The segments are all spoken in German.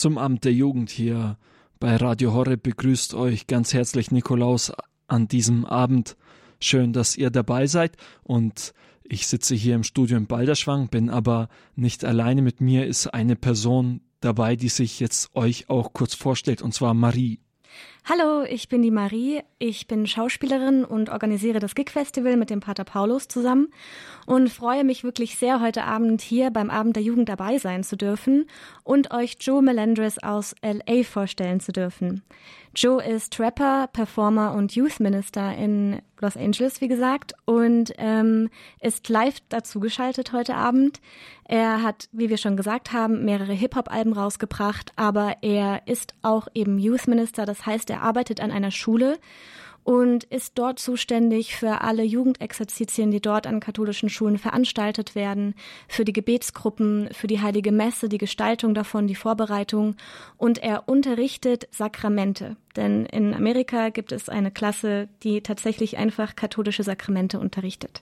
Zum Amt der Jugend hier bei Radio Horre begrüßt euch ganz herzlich Nikolaus an diesem Abend. Schön, dass ihr dabei seid und ich sitze hier im Studio in Balderschwang, bin aber nicht alleine. Mit mir ist eine Person dabei, die sich jetzt euch auch kurz vorstellt, und zwar Marie. Hallo, ich bin die Marie. Ich bin Schauspielerin und organisiere das Gig Festival mit dem Pater Paulus zusammen und freue mich wirklich sehr, heute Abend hier beim Abend der Jugend dabei sein zu dürfen und euch Joe Melendres aus LA vorstellen zu dürfen. Joe ist Rapper, Performer und Youth Minister in Los Angeles, wie gesagt, und ähm, ist live dazu geschaltet heute Abend. Er hat, wie wir schon gesagt haben, mehrere Hip-Hop-Alben rausgebracht, aber er ist auch eben Youth Minister, das heißt, er arbeitet an einer Schule und ist dort zuständig für alle Jugendexerzitien, die dort an katholischen Schulen veranstaltet werden, für die Gebetsgruppen, für die heilige Messe, die Gestaltung davon, die Vorbereitung und er unterrichtet Sakramente. Denn in Amerika gibt es eine Klasse, die tatsächlich einfach katholische Sakramente unterrichtet.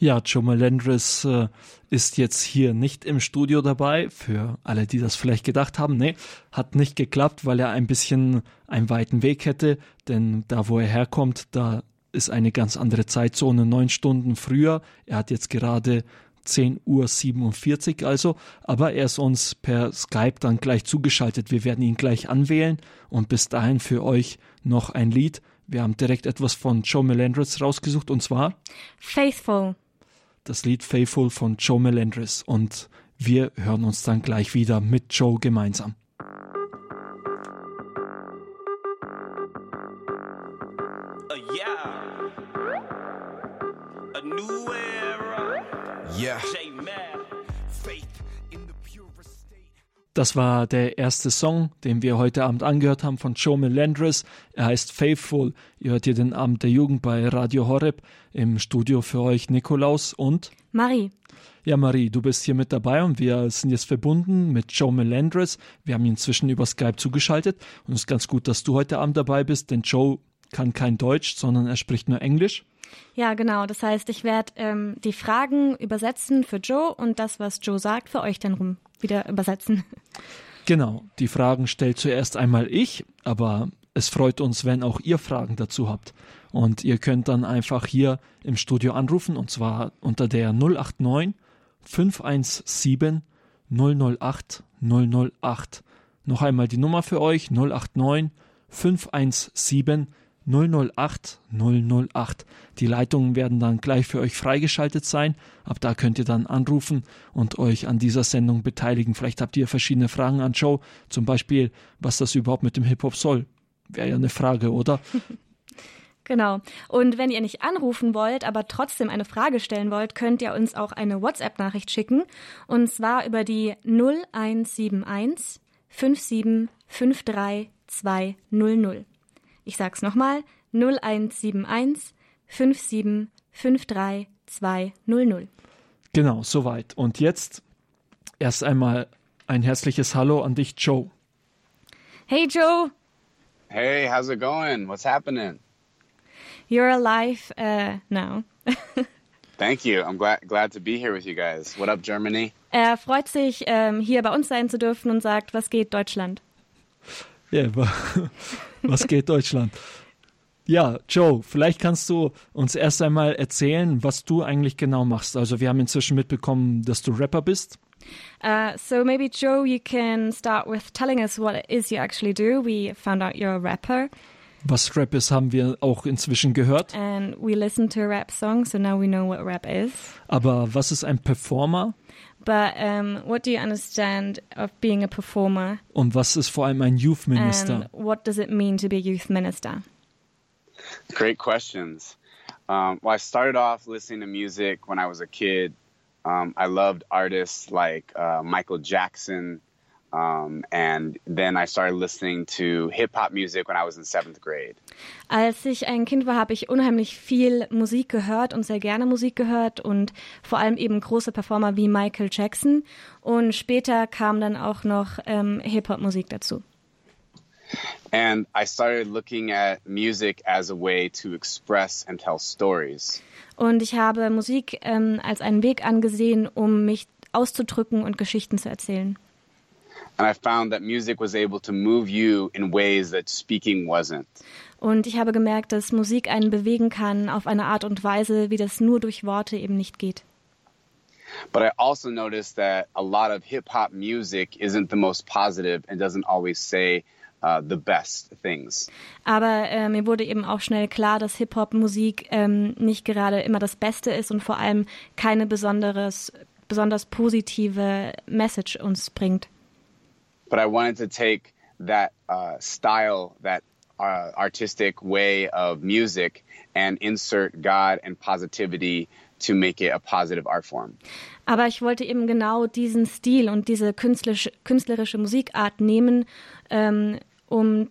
Ja, Joe Melendres äh, ist jetzt hier nicht im Studio dabei. Für alle, die das vielleicht gedacht haben, nee, hat nicht geklappt, weil er ein bisschen einen weiten Weg hätte. Denn da, wo er herkommt, da ist eine ganz andere Zeitzone, neun Stunden früher. Er hat jetzt gerade 10 Uhr 47 also, aber er ist uns per Skype dann gleich zugeschaltet. Wir werden ihn gleich anwählen und bis dahin für euch noch ein Lied. Wir haben direkt etwas von Joe Melendres rausgesucht und zwar Faithful das Lied Faithful von Joe Melendres und wir hören uns dann gleich wieder mit Joe gemeinsam. Das war der erste Song, den wir heute Abend angehört haben von Joe Melendres. Er heißt Faithful. Ihr hört hier den Abend der Jugend bei Radio Horeb. Im Studio für euch Nikolaus und Marie. Ja, Marie, du bist hier mit dabei und wir sind jetzt verbunden mit Joe Melendres. Wir haben ihn inzwischen über Skype zugeschaltet und es ist ganz gut, dass du heute Abend dabei bist, denn Joe kann kein Deutsch, sondern er spricht nur Englisch. Ja, genau. Das heißt, ich werde ähm, die Fragen übersetzen für Joe und das, was Joe sagt, für euch dann rum wieder übersetzen. Genau, die Fragen stellt zuerst einmal ich, aber es freut uns, wenn auch ihr Fragen dazu habt. Und ihr könnt dann einfach hier im Studio anrufen und zwar unter der 089 517 008 008. Noch einmal die Nummer für euch 089 517 008 008 008. Die Leitungen werden dann gleich für euch freigeschaltet sein. Ab da könnt ihr dann anrufen und euch an dieser Sendung beteiligen. Vielleicht habt ihr verschiedene Fragen an Joe, zum Beispiel, was das überhaupt mit dem Hip-Hop soll. Wäre ja eine Frage, oder? Genau. Und wenn ihr nicht anrufen wollt, aber trotzdem eine Frage stellen wollt, könnt ihr uns auch eine WhatsApp-Nachricht schicken. Und zwar über die 0171 5753 200. Ich sag's nochmal, 0171 5753 200. Genau, soweit. Und jetzt erst einmal ein herzliches Hallo an dich, Joe. Hey, Joe. Hey, how's it going? What's happening? You're alive uh, now. Thank you. I'm glad glad to be here with you guys. What up, Germany? Er freut sich, ähm, hier bei uns sein zu dürfen und sagt, was geht Deutschland? Yeah, Was geht Deutschland? Ja, Joe, vielleicht kannst du uns erst einmal erzählen, was du eigentlich genau machst. Also wir haben inzwischen mitbekommen, dass du Rapper bist. Uh, so maybe Joe, you can start with telling us what it is you actually do. We found out you're a rapper. Was Rap ist, haben wir auch inzwischen gehört. And we listened to a rap song, so now we know what rap is. Aber was ist ein Performer? But um, what do you understand of being a performer? Und was ist vor allem ein Youth Minister? And what does it mean to be a youth minister? Great questions. Um, well, I started off listening to music when I was a kid. Um, I loved artists like uh, Michael Jackson, Um, and then I started listening to hip hop music when I was in seventh grade. Als ich ein Kind war, habe ich unheimlich viel Musik gehört und sehr gerne Musik gehört und vor allem eben große Performer wie Michael Jackson. Und später kam dann auch noch ähm, Hip Hop Musik dazu. And I started looking at music as a way to express and tell stories. Und ich habe Musik ähm, als einen Weg angesehen, um mich auszudrücken und Geschichten zu erzählen. And I found that music was able to move you in ways that speaking wasn't. Und ich habe gemerkt, dass Musik einen bewegen kann auf eine Art und Weise, wie das nur durch Worte eben nicht geht. But I also noticed that a lot of hip hop music isn't the most positive and doesn't always say uh, the best things. Aber äh, mir wurde eben auch schnell klar, dass Hip-Hop-Musik ähm, nicht gerade immer das Beste ist und vor allem keine besonderes, besonders positive Message uns bringt. But I wanted to take that uh, style, that uh, artistic way of music, and insert God and positivity to make it a positive art form. Aber ich wollte eben genau diesen Stil und diese künstlerische, künstlerische Musikart nehmen, ähm, um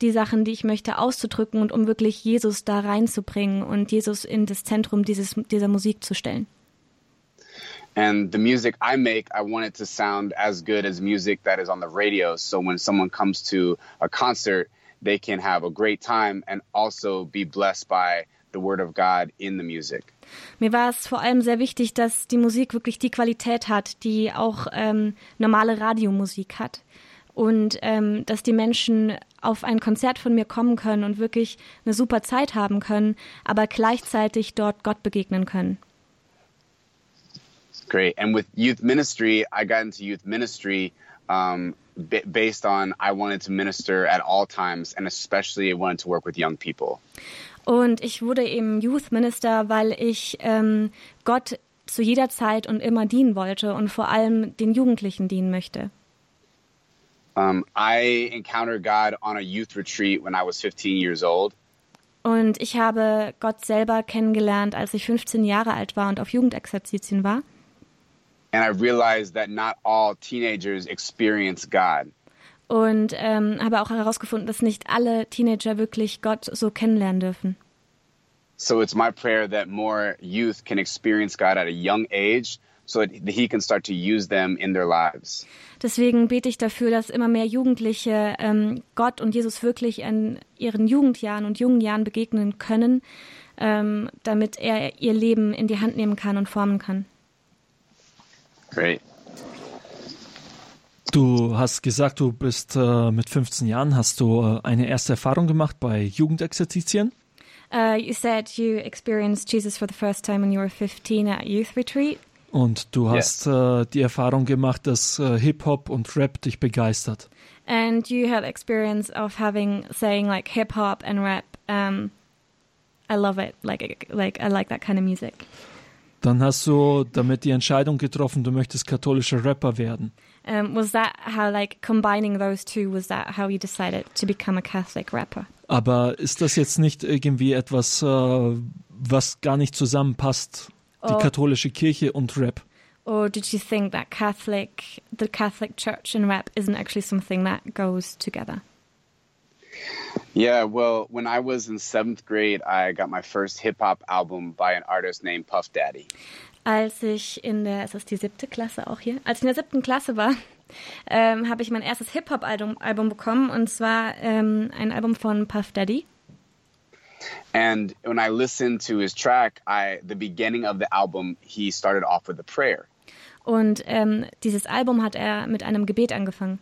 die Sachen, die ich möchte, auszudrücken und um wirklich Jesus da reinzubringen und Jesus in das Zentrum dieses, dieser Musik zu stellen. And the music I make, I want it to sound as good as music that is on the radio. So when someone comes to a concert, they can have a great time and also be blessed by the word of God in the music. Mir war es vor allem sehr wichtig, dass die Musik wirklich die Qualität hat, die auch ähm, normale Radiomusik hat. Und ähm, dass die Menschen auf ein Konzert von mir kommen können und wirklich eine super Zeit haben können, aber gleichzeitig dort Gott begegnen können. Great. And with youth ministry, I got into youth ministry um, based on I wanted to minister at all times, and especially I wanted to work with young people. Und ich wurde eben Youth Minister, weil ich ähm, Gott zu jeder Zeit und immer dienen wollte und vor allem den Jugendlichen dienen möchte. Um, I encountered God on a youth retreat when I was 15 years old. Und ich habe Gott selber kennengelernt, als ich 15 Jahre alt war und auf Jugendexerzitien war. And I realized that not all teenagers experience God. Und ähm, habe auch herausgefunden, dass nicht alle Teenager wirklich Gott so kennenlernen dürfen. So it's my prayer that more youth can experience God at a young age so that He can start to use them in their lives. Deswegen bete ich dafür, dass immer mehr Jugendliche ähm, Gott und Jesus wirklich in ihren Jugendjahren und jungen Jahren begegnen können, ähm, damit er ihr Leben in die Hand nehmen kann und formen kann. Great. Du hast gesagt, du bist äh, mit 15 Jahren, hast du äh, eine erste Erfahrung gemacht bei Jugendexerzitien. Uh, you said you experienced Jesus for the first time when you were 15 at youth retreat. Und du Yes. hast äh, die Erfahrung gemacht, dass äh, Hip-Hop und Rap dich begeistert. And you had experience of having saying like hip hop and rap. Um, I love it. Like like I like that kind of music. Dann hast du damit die Entscheidung getroffen, du möchtest katholischer Rapper werden. Um, was that how like combining those two? Was that how you decided to become a Catholic rapper? Aber ist das jetzt nicht irgendwie etwas, äh, was gar nicht zusammenpasst? Die Oh. katholische Kirche und Rap. Or did you think that Catholic, the Catholic Church and rap isn't actually something that goes together? Yeah, well, when I was in seventh grade, I got my first hip hop album by an artist named Puff Daddy. Als ich in der, ist das die siebte Klasse auch hier? Als ich in der siebten Klasse war, ähm, habe ich mein erstes Hip-Hop-Album Album bekommen und zwar ähm, ein Album von Puff Daddy. And when I listened to his track, I the beginning of the album, he started off with a prayer. Und ähm, dieses Album hat er mit einem Gebet angefangen.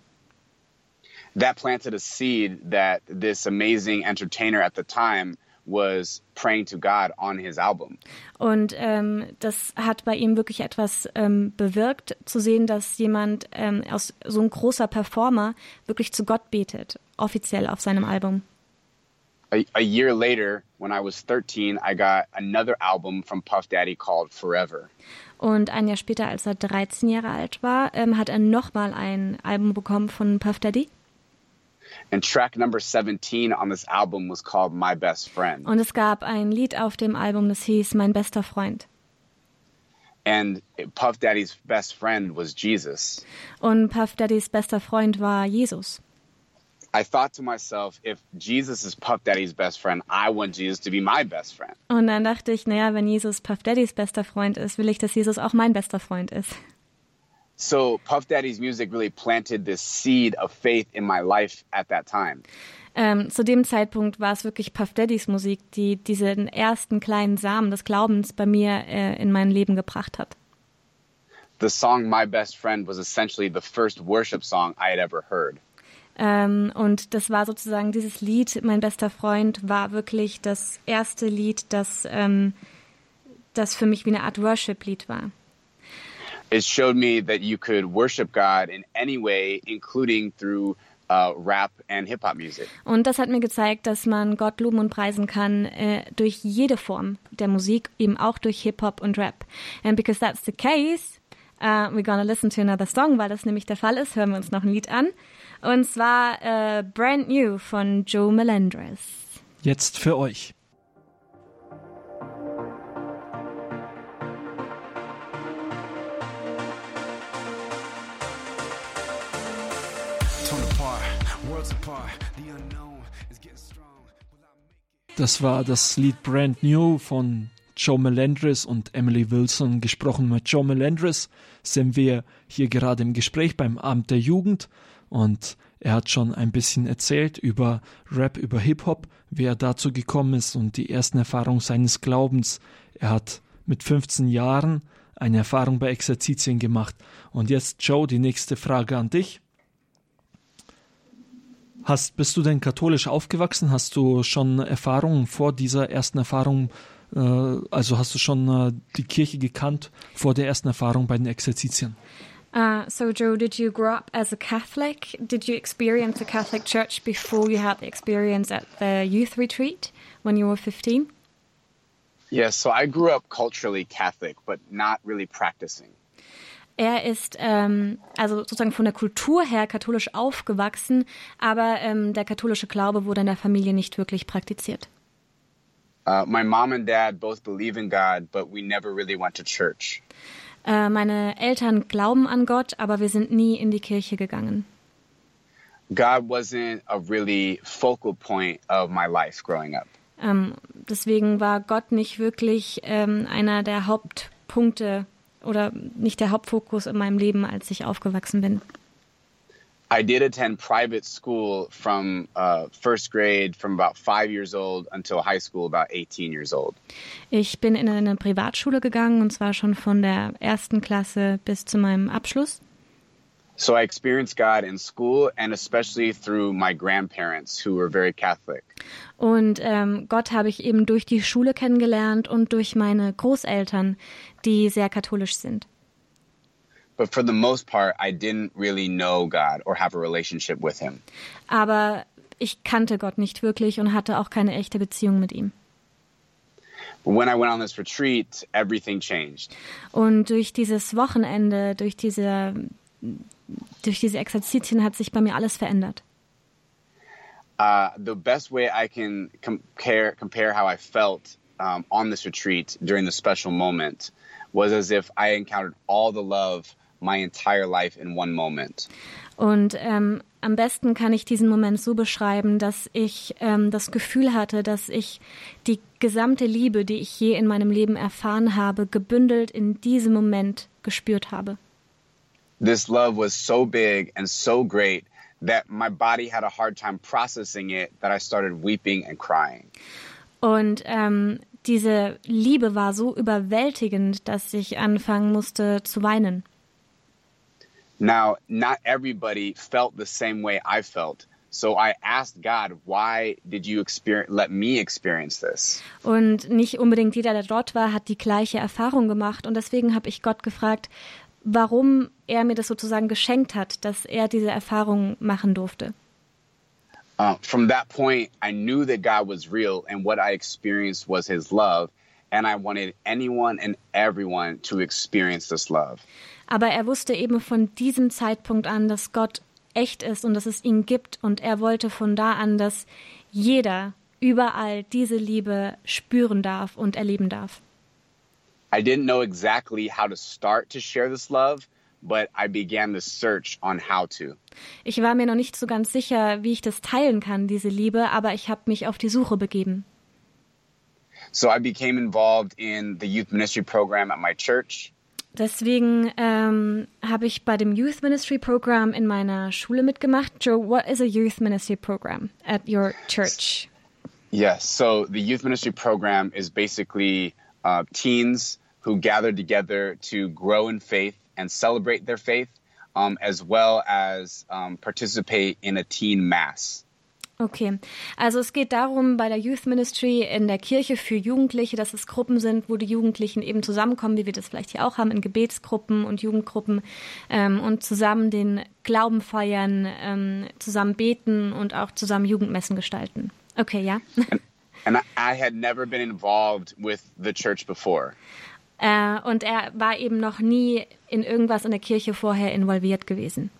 That planted a seed that this amazing entertainer at the time was praying to God on his album. Und ähm, das hat bei ihm wirklich etwas ähm, bewirkt, zu sehen, dass jemand ähm, aus so ein großer Performer wirklich zu Gott betet, offiziell auf seinem Album. A, a year later, when I was 13, I got another album from Puff Daddy called Forever. Und ein Jahr später, als er 13 Jahre alt war, ähm, hat er nochmal ein Album bekommen von Puff Daddy. And track number 17 on this album was called My Best Friend. Und es gab ein Lied auf dem Album, das hieß Mein bester Freund. And Puff Daddy's best friend was Jesus. Und Puff Daddys bester Freund war Jesus. I thought to myself, if Jesus is Puff Daddy's best friend, I want Jesus to be my best friend. Und dann dachte ich, naja, wenn Jesus Puff Daddys bester Freund ist, will ich, dass Jesus auch mein bester Freund ist. So Puff Daddy's music really planted this seed of faith in my life at that time. Ähm, zu dem Zeitpunkt war es wirklich Puff Daddys Musik, die diesen ersten kleinen Samen des Glaubens bei mir äh, in mein Leben gebracht hat. the song My Best Friend was essentially the first worship song I had ever heard. Ähm, und das war sozusagen dieses Lied, mein bester Freund, war wirklich das erste Lied, das, ähm, das für mich wie eine Art Worship-Lied war. It showed me that you could worship God in any way, including through uh, Rap and Hip Hop music. Und das hat mir gezeigt, dass man Gott loben und preisen kann äh, durch jede Form der Musik, eben auch durch Hip Hop und Rap. And because that's the case, uh, we're gonna listen to another song, weil das nämlich der Fall ist. Hören wir uns noch ein Lied an. Und zwar äh, Brand New von Joe Melendres. Jetzt für euch. Das war das Lied Brand New von Joe Melendres und Emily Wilson. Gesprochen mit Joe Melendres sind wir hier gerade im Gespräch beim Abend der Jugend und er hat schon ein bisschen erzählt über Rap, über Hip-Hop, wie er dazu gekommen ist und die ersten Erfahrungen seines Glaubens. Er hat mit 15 Jahren eine Erfahrung bei Exerzitien gemacht. Und jetzt, Joe, die nächste Frage an dich. Hast, bist du denn katholisch aufgewachsen? Hast du schon Erfahrungen vor dieser ersten Erfahrung, äh, also hast du schon äh, die Kirche gekannt vor der ersten Erfahrung bei den Exerzitien? Uh, so, Joe, did you grow up as a Catholic? Did you experience the Catholic Church before you had the experience at the youth retreat when you were 15? Yes, so I grew up culturally Catholic, but not really practicing. Er ist ähm, also sozusagen von der Kultur her katholisch aufgewachsen, aber ähm, der katholische Glaube wurde in der Familie nicht wirklich praktiziert. Uh, my mom and dad both believe in God, but we never really went to church. Äh, meine Eltern glauben an Gott, aber wir sind nie in die Kirche gegangen. God wasn't a really focal point of my life growing up. Ähm, deswegen war Gott nicht wirklich ähm, einer der Hauptpunkte oder nicht der Hauptfokus in meinem Leben, als ich aufgewachsen bin. I did attend private school from uh, first grade, from about five years old until high school, about 18 years old. Ich bin in eine Privatschule gegangen und zwar schon von der ersten Klasse bis zu meinem Abschluss. So I experienced God in school and especially through my grandparents who were very Catholic. Und ähm, Gott habe ich eben durch die Schule kennengelernt und durch meine Großeltern, die sehr katholisch sind. But for the most part, I didn't really know God or have a relationship with Him. Aber ich kannte Gott nicht wirklich und hatte auch keine echte Beziehung mit ihm. When I went on this retreat, everything changed. Und durch dieses Wochenende, durch diese, durch diese Exerzitien hat sich bei mir alles verändert. Uh, the best way I can compare compare how I felt um, on this retreat during the special moment was as if I encountered all the love my entire life in one moment. Und ähm, am besten kann ich diesen Moment so beschreiben, dass ich ähm, das Gefühl hatte, dass ich die gesamte Liebe, die ich je in meinem Leben erfahren habe, gebündelt in diesem Moment gespürt habe. This love was so big and so great that my body had a hard time processing it that I started weeping and crying. Und ähm, diese Liebe war so überwältigend, dass ich anfangen musste zu weinen. Now, not everybody felt the same way I felt. So I asked God, why did you experience, let me experience this? Und nicht unbedingt jeder, der dort war, hat die gleiche Erfahrung gemacht. Und deswegen habe ich Gott gefragt, warum er mir das sozusagen geschenkt hat, dass er diese Erfahrung machen durfte. Uh, from that point, I knew that God was real and what I experienced was his love. And I wanted anyone and everyone to experience this love. Aber er wusste eben von diesem Zeitpunkt an, dass Gott echt ist und dass es ihn gibt. Und er wollte von da an, dass jeder überall diese Liebe spüren darf und erleben darf. I didn't know exactly how to start to share this love, but I began the search on how to. Ich war mir noch nicht so ganz sicher, wie ich das teilen kann, diese Liebe, aber ich habe mich auf die Suche begeben. So I became involved in the youth ministry program at my church. Deswegen ähm, habe ich bei dem Youth Ministry Program in meiner Schule mitgemacht. Joe, what is a Youth Ministry Program at your church? Yes, so the youth ministry program is basically uh, teens who gather together to grow in faith and celebrate their faith, um, as well as um, participate in a teen mass. Okay, also es geht darum bei der Youth Ministry in der Kirche für Jugendliche, dass es Gruppen sind, wo die Jugendlichen eben zusammenkommen, wie wir das vielleicht hier auch haben, in Gebetsgruppen und Jugendgruppen ähm, und zusammen den Glauben feiern, ähm, zusammen beten und auch zusammen Jugendmessen gestalten. Okay, ja. And, I had never been involved with the church before. Äh, und er war eben noch nie in irgendwas in der Kirche vorher involviert gewesen.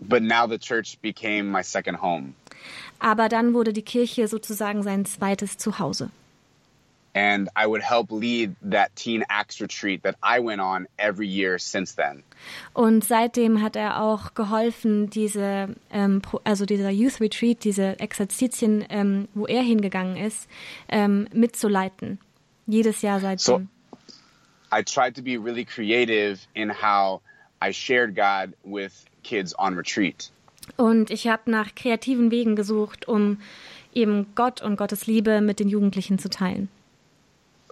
But now the church became my second home. Aber dann wurde die Kirche sozusagen sein zweites Zuhause. And I would help lead that teen Acts retreat that I went on every year since then. Und seitdem hat er auch geholfen, diese, ähm, also dieser Youth Retreat, diese Exerzitien, ähm, wo er hingegangen ist, ähm, mitzuleiten. Jedes Jahr seitdem. So I tried to be really creative in how I shared God with kids on retreat. Und ich habe nach kreativen Wegen gesucht, um eben Gott und Gottes Liebe mit den Jugendlichen zu teilen.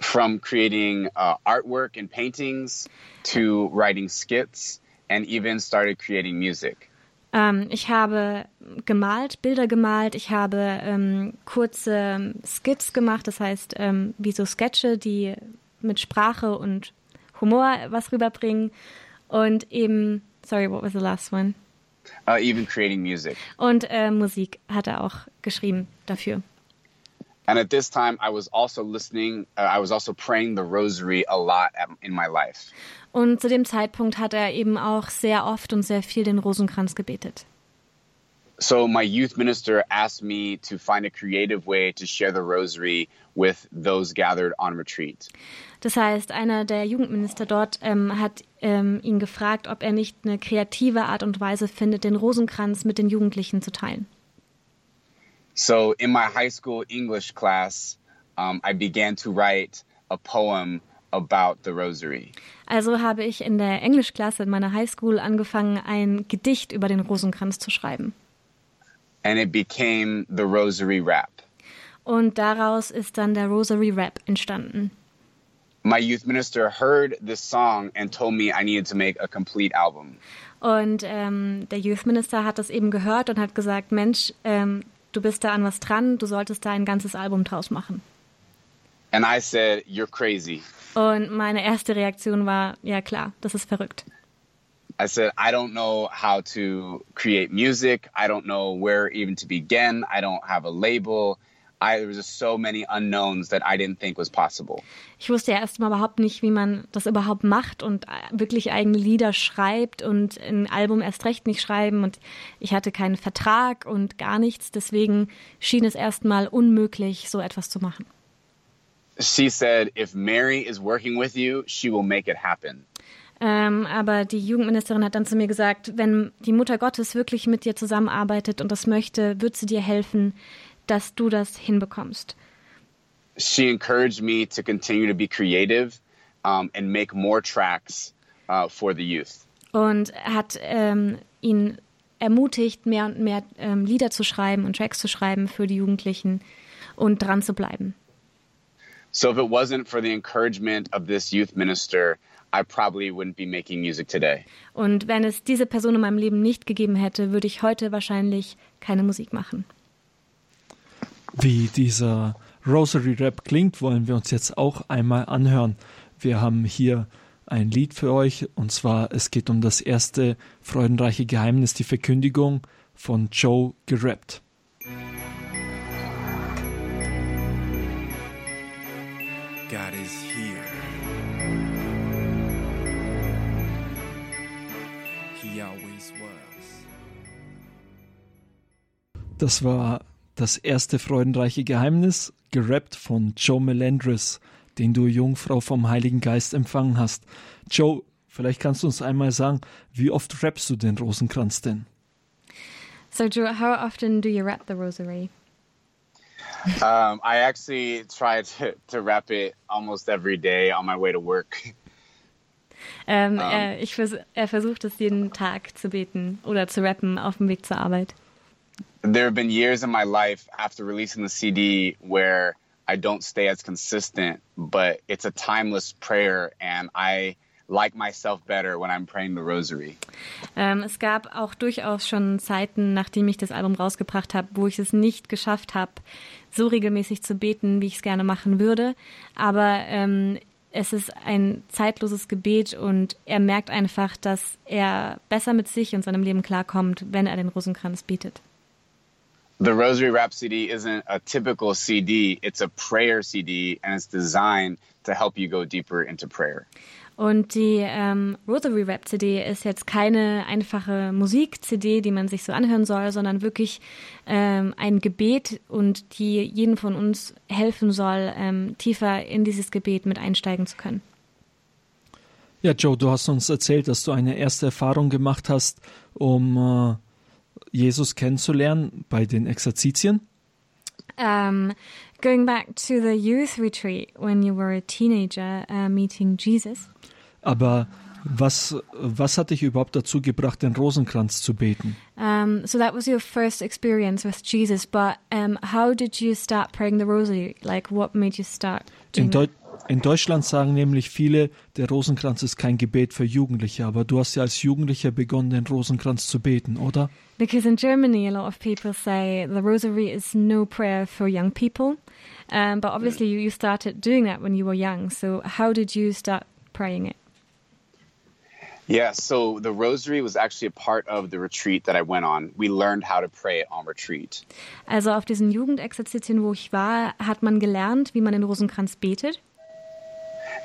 From creating uh, artwork and paintings to writing skits and even started creating music. Ähm, ich habe gemalt, Bilder gemalt, ich habe ähm, kurze Skits gemacht, das heißt ähm, wie so Sketche, die mit Sprache und Humor was rüberbringen. Und eben, sorry, what was the last one? Uh, even creating music. Und äh, Musik hat er auch geschrieben dafür. And at this time, I was also listening, uh, I was also praying the rosary a lot at, in my life. Und zu dem Zeitpunkt hat er eben auch sehr oft und sehr viel den Rosenkranz gebetet. So my youth minister asked me to find a creative way to share the rosary with those gathered on retreat. Das heißt, einer der Jugendminister dort ähm, hat ähm, ihn gefragt, ob er nicht eine kreative Art und Weise findet, den Rosenkranz mit den Jugendlichen zu teilen. So in my high school English class, um, I began to write a poem about the rosary. Also habe ich in der Englischklasse in meiner Highschool angefangen, ein Gedicht über den Rosenkranz zu schreiben. And it became the rosary rap. Und daraus ist dann der Rosary Rap entstanden. My youth minister heard this song and told me I needed to make a complete album. Und ähm, der Youth Minister hat das eben gehört und hat gesagt, Mensch, ähm, du bist da an was dran, du solltest da ein ganzes Album draus machen. And I said, You're crazy. Und meine erste Reaktion war, ja klar, das ist verrückt. I said, I don't know how to create music. I don't know where even to begin. I don't have a label. I, there was just so many unknowns that I didn't think was possible. Ich wusste ja erstmal überhaupt nicht, wie man das überhaupt macht und wirklich eigene Lieder schreibt und ein Album erst recht nicht schreiben. Und ich hatte keinen Vertrag und gar nichts. Deswegen schien es erstmal unmöglich, so etwas zu machen. She said, if Mary is working with you, she will make it happen. Ähm, aber die Jugendministerin hat dann zu mir gesagt, wenn die Mutter Gottes wirklich mit dir zusammenarbeitet und das möchte, wird sie dir helfen, dass du das hinbekommst. She encouraged me to continue to be creative um, and make more tracks uh, for the youth. Und hat ähm, ihn ermutigt, mehr und mehr ähm, Lieder zu schreiben und Tracks zu schreiben für die Jugendlichen und dran zu bleiben. So if it wasn't for the encouragement of this youth minister, I probably wouldn't be making music today. Und wenn es diese Person in meinem Leben nicht gegeben hätte, würde ich heute wahrscheinlich keine Musik machen. Wie dieser Rosary Rap klingt, wollen wir uns jetzt auch einmal anhören. Wir haben hier ein Lied für euch und zwar es geht um das erste freudenreiche Geheimnis, die Verkündigung von Joe gerappt. God is here. He always was. Das war das erste freudenreiche Geheimnis, gerappt von Joe Melendres, den du Jungfrau vom Heiligen Geist empfangen hast. Joe, vielleicht kannst du uns einmal sagen, wie oft rappst du den Rosenkranz denn? So, Joe, how often do you rap the rosary? Um, I actually try to, to rap it almost every day on my way to work. Ähm, er, ich vers er versucht es jeden Tag zu beten oder zu rappen auf dem Weg zur Arbeit. There have been years in my life after releasing the CD where I don't stay as consistent, but it's a timeless prayer, and I like myself better when I'm praying the rosary. Ähm, es gab auch durchaus schon Zeiten, nachdem ich das Album rausgebracht habe, wo ich es nicht geschafft habe, so regelmäßig zu beten, wie ich es gerne machen würde. Aber ähm, es ist ein zeitloses Gebet und er merkt einfach, dass er besser mit sich und seinem Leben klarkommt, wenn er den Rosenkranz betet. The Rosary Rhapsody isn't a typical CD, it's a prayer CD and it's designed to help you go deeper into prayer. Und die ähm, Rosary Rap CD ist jetzt keine einfache Musik-CD, die man sich so anhören soll, sondern wirklich ähm, ein Gebet und die jeden von uns helfen soll, ähm, tiefer in dieses Gebet mit einsteigen zu können. Ja, Joe, du hast uns erzählt, dass du eine erste Erfahrung gemacht hast, um äh, Jesus kennenzulernen bei den Exerzitien. Um, going back to the youth retreat when you were a teenager, uh, meeting Jesus. Aber was, was hat dich überhaupt dazu gebracht, den Rosenkranz zu beten? Um, so that was your first experience with Jesus, but um, how did you start praying the rosary? Like, what made you start In, doing Deu in Deutschland sagen nämlich viele, der Rosenkranz ist kein Gebet für Jugendliche, aber du hast ja als Jugendlicher begonnen, den Rosenkranz zu beten, oder? Because in Germany, a lot of people say the rosary is no prayer for young people. Um, but obviously, you, you started doing that when you were young. So, how did you start praying it? Yeah, so the rosary was actually a part of the retreat that I went on. We learned how to pray it on retreat. Also, auf diesen Jugendexerzitien, wo ich war, hat man gelernt, wie man den Rosenkranz betet.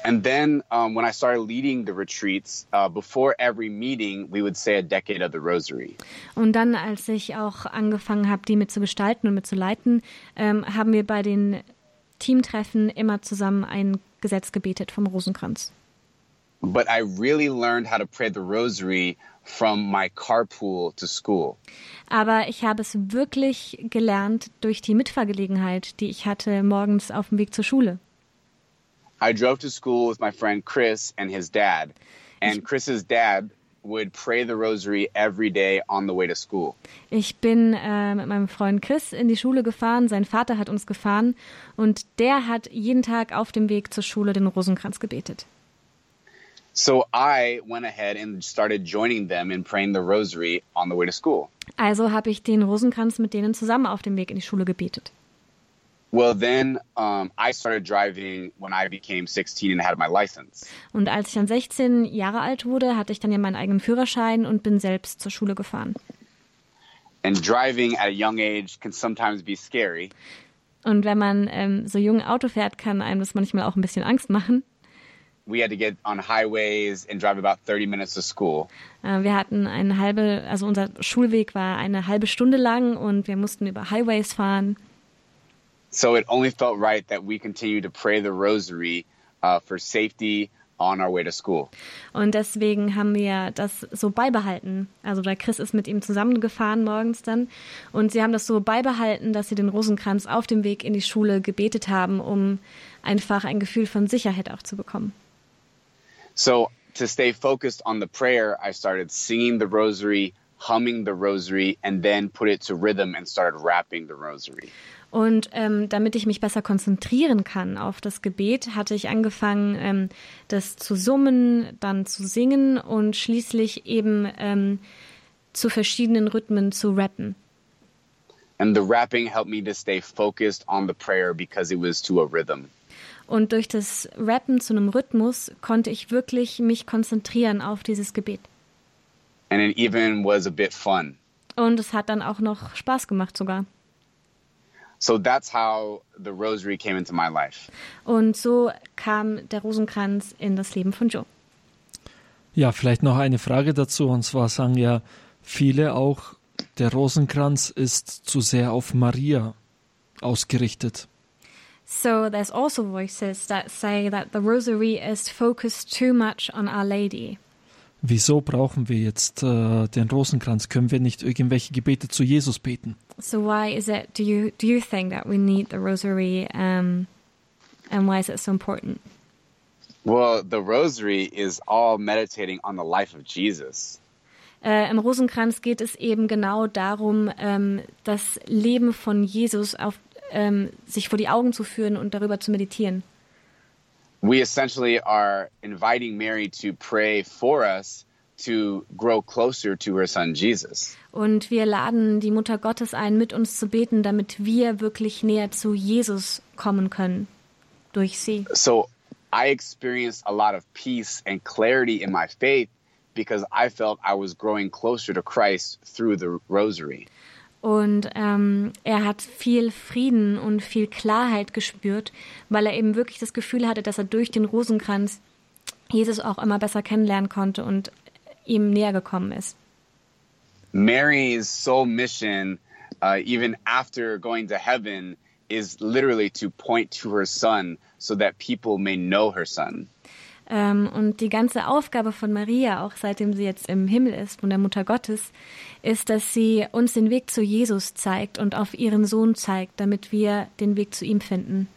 And then um, when I started leading the retreats, uh, before every meeting, we would say a decade of the rosary. Und dann, als ich auch angefangen habe, die mit zu gestalten und mit zu leiten, ähm, haben wir bei den Teamtreffen immer zusammen ein Gesetz gebetet vom Rosenkranz. But I really learned how to pray the rosary from my carpool to school. Aber ich habe es wirklich gelernt durch die Mitfahrgelegenheit, die ich hatte morgens auf dem Weg zur Schule. I drove to school with my friend Chris and his dad, and Chris's dad would pray the rosary every day on the way to school. Ich bin äh, mit meinem Freund Chris in die Schule gefahren, sein Vater hat uns gefahren und der hat jeden Tag auf dem Weg zur Schule den Rosenkranz gebetet. So I went ahead and started joining them in praying the rosary on the way to school. Also habe ich den Rosenkranz mit denen zusammen auf dem Weg in die Schule gebetet. Well, then um, I started driving when I became 16 and had my license. Und als ich dann 16 Jahre alt wurde, hatte ich dann ja meinen eigenen Führerschein und bin selbst zur Schule gefahren. And driving at a young age can sometimes be scary. Und wenn man ähm, so jung Auto fährt, kann einem das manchmal auch ein bisschen Angst machen. We had to get on highways and drive about 30 minutes to school. Äh, wir hatten eine halbe, also unser Schulweg war eine halbe Stunde lang und wir mussten über Highways fahren. So it only felt right that we continue to pray the rosary uh, for safety on our way to school. Und deswegen haben wir das so beibehalten. Also der Chris ist mit ihm zusammengefahren morgens dann. Und sie haben das so beibehalten, dass sie den Rosenkranz auf dem Weg in die Schule gebetet haben, um einfach ein Gefühl von Sicherheit auch zu bekommen. So to stay focused on the prayer, I started singing the rosary, humming the rosary, and then put it to rhythm and started rapping the rosary. Und ähm, damit ich mich besser konzentrieren kann auf das Gebet, hatte ich angefangen, ähm, das zu summen, dann zu singen und schließlich eben ähm, zu verschiedenen Rhythmen zu rappen. And the rapping helped me to stay focused on the prayer because it was to a rhythm. Und durch das Rappen zu einem Rhythmus konnte ich wirklich mich konzentrieren auf dieses Gebet. And it even was a bit fun. Und es hat dann auch noch Spaß gemacht sogar. So that's how the rosary came into my life. Und so kam der Rosenkranz in das Leben von Joe. Ja, vielleicht noch eine Frage dazu. Und zwar sagen ja viele auch, der Rosenkranz ist zu sehr auf Maria ausgerichtet. So there's also voices that say that the rosary is focused too much on Our Lady. Wieso brauchen wir jetzt äh, den Rosenkranz? Können wir nicht irgendwelche Gebete zu Jesus beten? So why is it? Do you do you think that we need the rosary, um, and why is it so important? Well, the rosary is all meditating on the life of Jesus. Äh, Im Rosenkranz geht es eben genau darum, ähm, das Leben von Jesus auf, ähm, sich vor die Augen zu führen und darüber zu meditieren. We essentially are inviting Mary to pray for us to grow closer to her son Jesus. Und wir laden die Mutter Gottes ein, mit uns zu beten, damit wir wirklich näher zu Jesus kommen können durch sie. So I experienced a lot of peace and clarity in my faith because I felt I was growing closer to Christ through the rosary. Und ähm, er hat viel Frieden und viel Klarheit gespürt, weil er eben wirklich das Gefühl hatte, dass er durch den Rosenkranz Jesus auch immer besser kennenlernen konnte und ihm näher gekommen ist. Mary's sole mission, uh, even after going to heaven, is literally to point to her son so that people may know her son. Ähm, und die ganze Aufgabe von Maria, auch seitdem sie jetzt im Himmel ist, von der Mutter Gottes, ist, dass sie uns den Weg zu Jesus zeigt und auf ihren Sohn zeigt, damit wir den Weg zu ihm finden.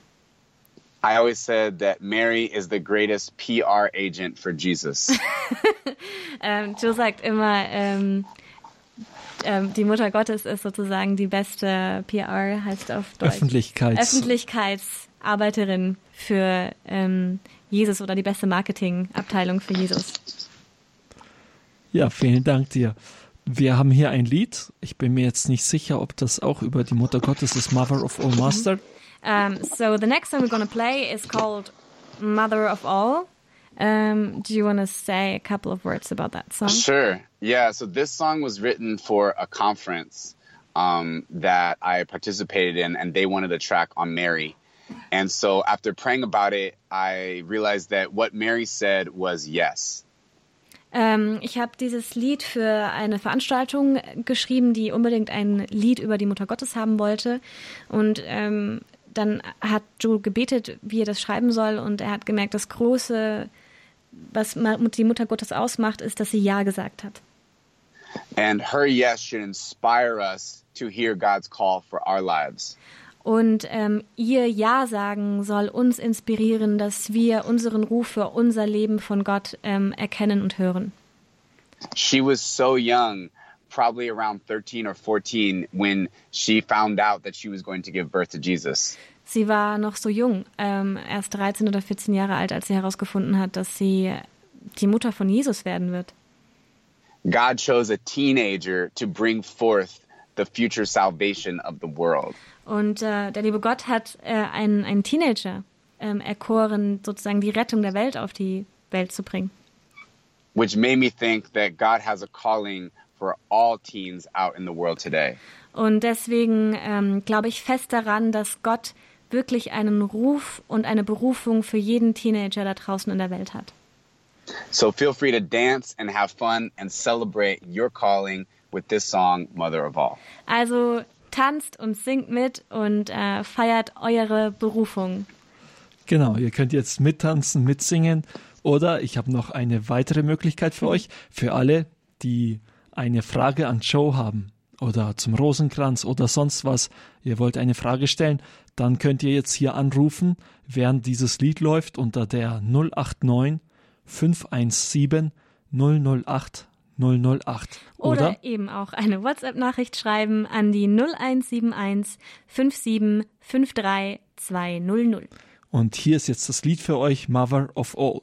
I always said that Mary is the greatest PR agent for Jesus. Ähm, Joe sagt immer, ähm, ähm, die Mutter Gottes ist sozusagen die beste PR, heißt auf Deutsch. Öffentlichkeits. Öffentlichkeitsarbeiterin für ähm, Jesus oder die beste Marketingabteilung für Jesus. Ja, vielen Dank dir. Wir haben hier ein Lied. Ich bin mir jetzt nicht sicher, ob das auch über die Mutter Gottes ist, Mother of All Master. Um, so the next song we're going to play is called Mother of All. Um, do you want to say a couple of words about that song? Sure. Yeah. So this song was written for a conference um, that I participated in, and they wanted a track on Mary. And so after praying about it, I realized that what Mary said was yes. Ähm, ich habe dieses Lied für eine Veranstaltung geschrieben, die unbedingt ein Lied über die Mutter Gottes haben wollte. Und ähm, dann hat Joe gebetet, wie er das schreiben soll. Und er hat gemerkt, das Große, was die Mutter Gottes ausmacht, ist, dass sie Ja gesagt hat. And her yes should inspire us to hear God's call for our lives. Und ähm, ihr Ja sagen soll uns inspirieren, dass wir unseren Ruf für unser Leben von Gott ähm, erkennen und hören. She was so young, probably around 13 or 14, when she found out that she was going to give birth to Jesus. Sie war noch so jung, ähm, erst 13 oder 14 Jahre alt, als sie herausgefunden hat, dass sie die Mutter von Jesus werden wird. God chose a teenager to bring forth the future salvation of the world. Und äh, der liebe Gott hat äh, einen, einen Teenager ähm, erkoren, sozusagen die Rettung der Welt auf die Welt zu bringen. which made me think that God has a calling for all teens out in the world today. Und deswegen ähm, glaube ich fest daran, dass Gott wirklich einen Ruf und eine Berufung für jeden Teenager da draußen in der Welt hat. So feel free to dance and have fun and celebrate your calling with this song, Mother of All. Also tanzt und singt mit und äh, feiert eure Berufung. Genau, ihr könnt jetzt mittanzen, mitsingen oder ich habe noch eine weitere Möglichkeit für euch, für alle, die eine Frage an Joe haben oder zum Rosenkranz oder sonst was, ihr wollt eine Frage stellen, dann könnt ihr jetzt hier anrufen, während dieses Lied läuft unter der 089 517 008 008 Oder, oder eben auch eine WhatsApp-Nachricht schreiben an die 0171 57 53 200. und hier ist jetzt das Lied für euch Mother of All.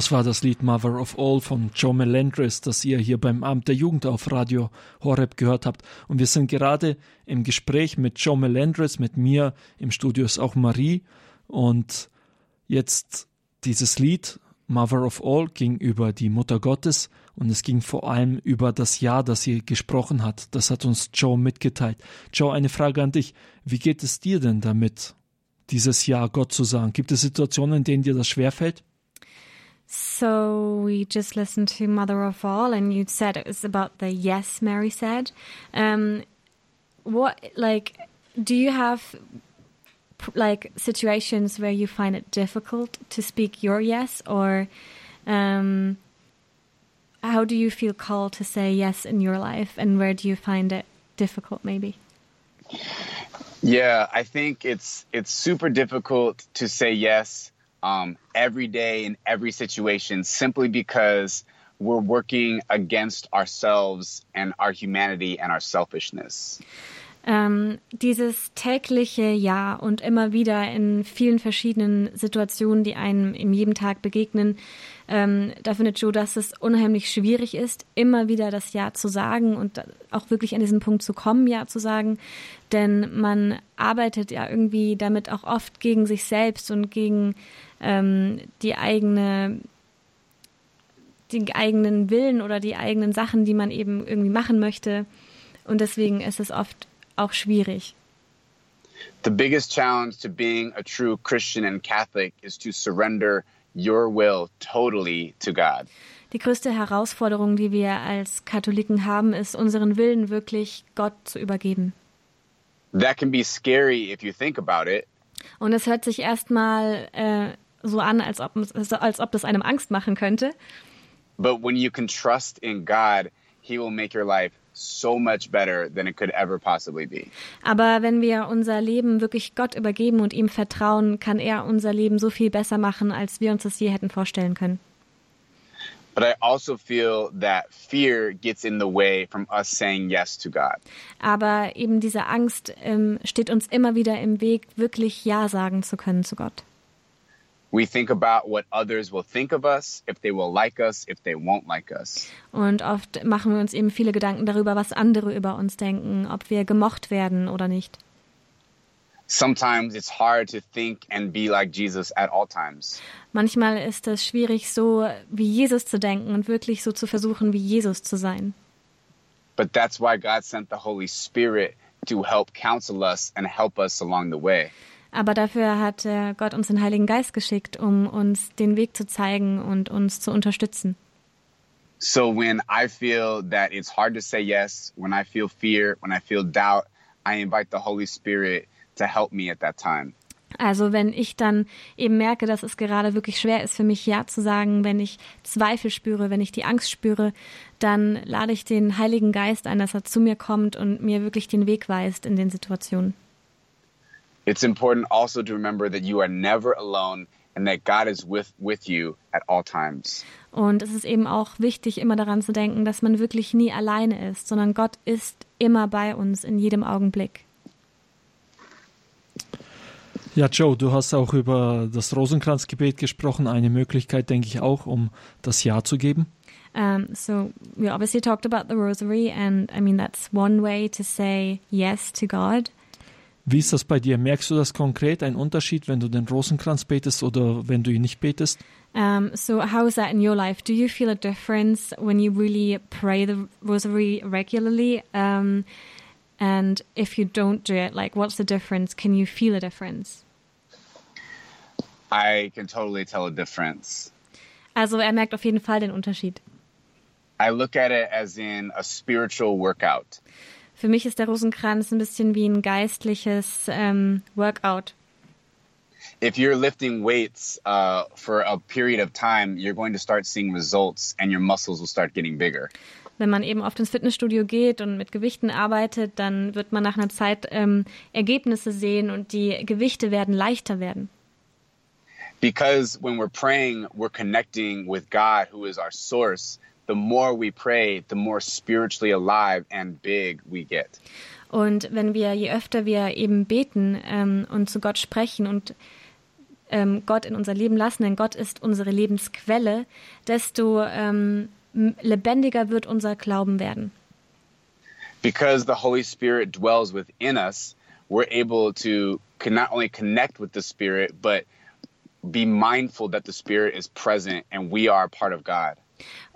Das war das Lied Mother of All von Joe Melendres, das ihr hier beim Amt der Jugend auf Radio Horeb gehört habt. Und wir sind gerade im Gespräch mit Joe Melendres, mit mir. Im Studio ist auch Marie. Und jetzt dieses Lied Mother of All ging über die Mutter Gottes und es ging vor allem über das Jahr, das sie gesprochen hat. Das hat uns Joe mitgeteilt. Joe, eine Frage an dich. Wie geht es dir denn damit, dieses Jahr Gott zu sagen? Gibt es Situationen, in denen dir das schwerfällt? So we just listened to Mother of All, and you said it was about the yes Mary said. Um, what like do you have like situations where you find it difficult to speak your yes, or um, how do you feel called to say yes in your life, and where do you find it difficult, maybe? Yeah, I think it's it's super difficult to say yes um, every day in every situation simply because we're working against ourselves and our humanity and our selfishness. Ähm, dieses tägliche Ja und immer wieder in vielen verschiedenen Situationen, die einem in jedem Tag begegnen, ähm, da findet Joe, dass es unheimlich schwierig ist, immer wieder das Ja zu sagen und auch wirklich an diesen Punkt zu kommen, Ja zu sagen. Denn man arbeitet ja irgendwie damit auch oft gegen sich selbst und gegen ähm, die eigene den eigenen Willen oder die eigenen Sachen, die man eben irgendwie machen möchte. Und deswegen ist es oft auch schwierig. The biggest challenge to being a true Christian and Catholic is to surrender your will totally to God. Die größte Herausforderung, die wir als Katholiken haben, ist, unseren Willen wirklich Gott zu übergeben. That can be scary if you think about it, Und es hört sich erstmal äh, so an, als ob, als ob das einem Angst machen könnte. but when you can trust in God, He will make your life so much better than it could ever possibly be. Aber wenn wir unser Leben wirklich Gott übergeben und ihm vertrauen, kann er unser Leben so viel besser machen, als wir uns das je hätten vorstellen können. But I also feel that fear gets in the way from us saying yes to God. Aber eben diese Angst ähm, steht uns immer wieder im Weg, wirklich Ja sagen zu können zu Gott. We think about what others will think of us, if they will like us, if they won't like us. Und oft machen wir uns eben viele Gedanken darüber, was andere über uns denken, ob wir gemocht werden oder nicht. Sometimes it's hard to think and be like Jesus at all times. Manchmal ist es schwierig, so wie Jesus zu denken und wirklich so zu versuchen, wie Jesus zu sein. But that's why God sent the Holy Spirit to help counsel us and help us along the way. Aber dafür hat äh, Gott uns den Heiligen Geist geschickt, um uns den Weg zu zeigen und uns zu unterstützen. So when I feel that it's hard to say yes, when I feel fear, when I feel doubt, I invite the Holy Spirit to help me at that time. Also wenn ich dann eben merke, dass es gerade wirklich schwer ist für mich Ja zu sagen, wenn ich Zweifel spüre, wenn ich die Angst spüre, dann lade ich den Heiligen Geist ein, dass er zu mir kommt und mir wirklich den Weg weist in den Situationen. It's important also to remember that you are never alone and that God is with, with you at all times. Und es ist eben auch wichtig, immer daran zu denken, dass man wirklich nie alleine ist, sondern Gott ist immer bei uns in jedem Augenblick. Ja, Joe, du hast auch über das Rosenkranzgebet gesprochen. Eine Möglichkeit, denke ich, auch, um das Ja zu geben. Um, so we obviously talked about the rosary, and I mean that's one way to say yes to God. Wie ist das bei dir? Merkst du das konkret, einen Unterschied, wenn du den Rosenkranz betest oder wenn du ihn nicht betest? Um, so how is that in your life? Do you feel a difference when you really pray the rosary regularly? Um, and if you don't do it, like what's the difference? Can you feel a difference? I can totally tell a difference. Also er merkt auf jeden Fall den Unterschied. I look at it as in a spiritual workout. Für mich ist der Rosenkranz ein bisschen wie ein geistliches ähm, Workout. If you're lifting weights uh, for a period of time, you're going to start seeing results and your muscles will start getting bigger. Wenn man eben oft ins Fitnessstudio geht und mit Gewichten arbeitet, dann wird man nach einer Zeit ähm, Ergebnisse sehen und die Gewichte werden leichter werden. Because when we're praying, we're connecting with God, who is our source. The more we pray, the more spiritually alive and big we get. Und wenn wir, je öfter wir eben beten ähm, und zu Gott sprechen und ähm, Gott in unser Leben lassen, denn Gott ist unsere Lebensquelle, desto ähm, lebendiger wird unser Glauben werden. Because the Holy Spirit dwells within us, we're able to can not only connect with the Spirit, but be mindful that the Spirit is present and we are part of God.